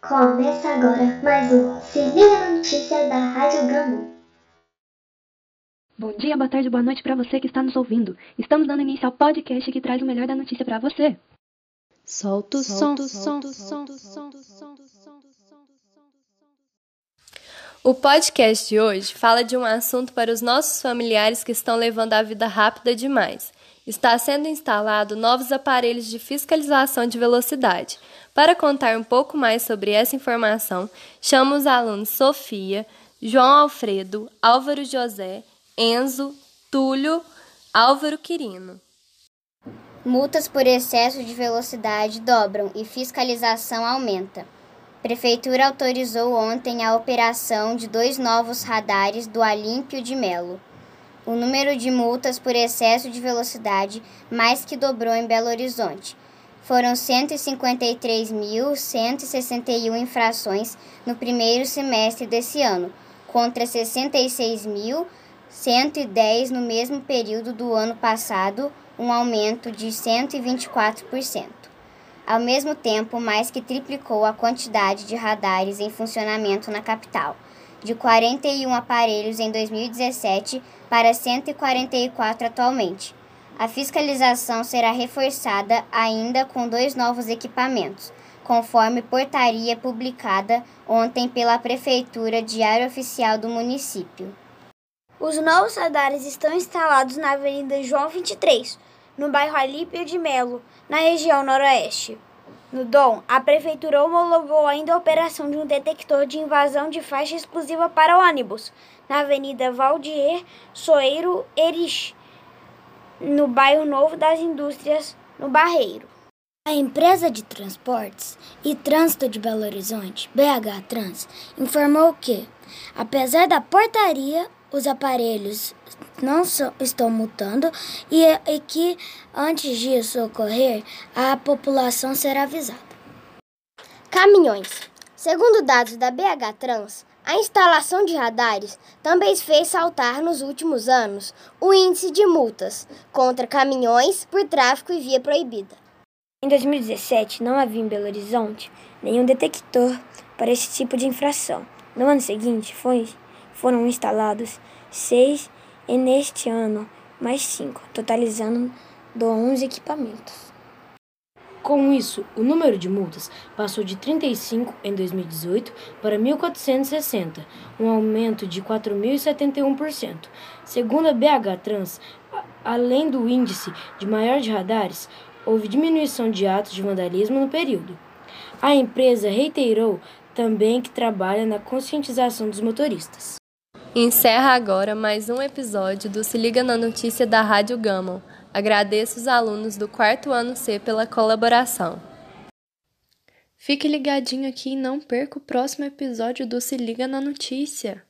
Começa agora mais um Se Liga na Notícia da Rádio Gama. Bom dia, boa tarde, boa noite para você que está nos ouvindo. Estamos dando início ao podcast que traz o melhor da notícia para você. Solta o som, som, som, som, som, O podcast de hoje fala de um assunto para os nossos familiares que estão levando a vida rápida demais. Está sendo instalado novos aparelhos de fiscalização de velocidade. Para contar um pouco mais sobre essa informação, chamo os alunos Sofia, João Alfredo, Álvaro José Enzo, Túlio, Álvaro Quirino. Multas por excesso de velocidade dobram e fiscalização aumenta. Prefeitura autorizou ontem a operação de dois novos radares do Alímpio de Melo. O número de multas por excesso de velocidade mais que dobrou em Belo Horizonte. Foram 153.161 infrações no primeiro semestre desse ano, contra 66.000 110 no mesmo período do ano passado, um aumento de 124%. Ao mesmo tempo, mais que triplicou a quantidade de radares em funcionamento na capital, de 41 aparelhos em 2017 para 144 atualmente. A fiscalização será reforçada ainda com dois novos equipamentos, conforme portaria publicada ontem pela Prefeitura Diário Oficial do município. Os novos radares estão instalados na Avenida João 23, no bairro Alípio de Melo, na região noroeste. No Dom, a Prefeitura homologou ainda a operação de um detector de invasão de faixa exclusiva para ônibus, na Avenida Valdier Soeiro Erich, no bairro Novo das Indústrias, no Barreiro. A empresa de transportes e trânsito de Belo Horizonte, BH Trans, informou que, apesar da portaria, os aparelhos não estão mutando e, e que, antes disso ocorrer, a população será avisada. Caminhões. Segundo dados da BH Trans, a instalação de radares também fez saltar nos últimos anos o índice de multas contra caminhões por tráfego e via proibida. Em 2017, não havia em Belo Horizonte nenhum detector para esse tipo de infração. No ano seguinte, foi foram instalados seis e neste ano mais cinco, totalizando 11 equipamentos. Com isso, o número de multas passou de 35 em 2018 para 1.460, um aumento de 4.071%. Segundo a BH Trans, além do índice de maior de radares, houve diminuição de atos de vandalismo no período. A empresa reiterou também que trabalha na conscientização dos motoristas. Encerra agora mais um episódio do Se Liga na Notícia da Rádio Gama. Agradeço os alunos do quarto ano C pela colaboração. Fique ligadinho aqui e não perca o próximo episódio do Se Liga na Notícia.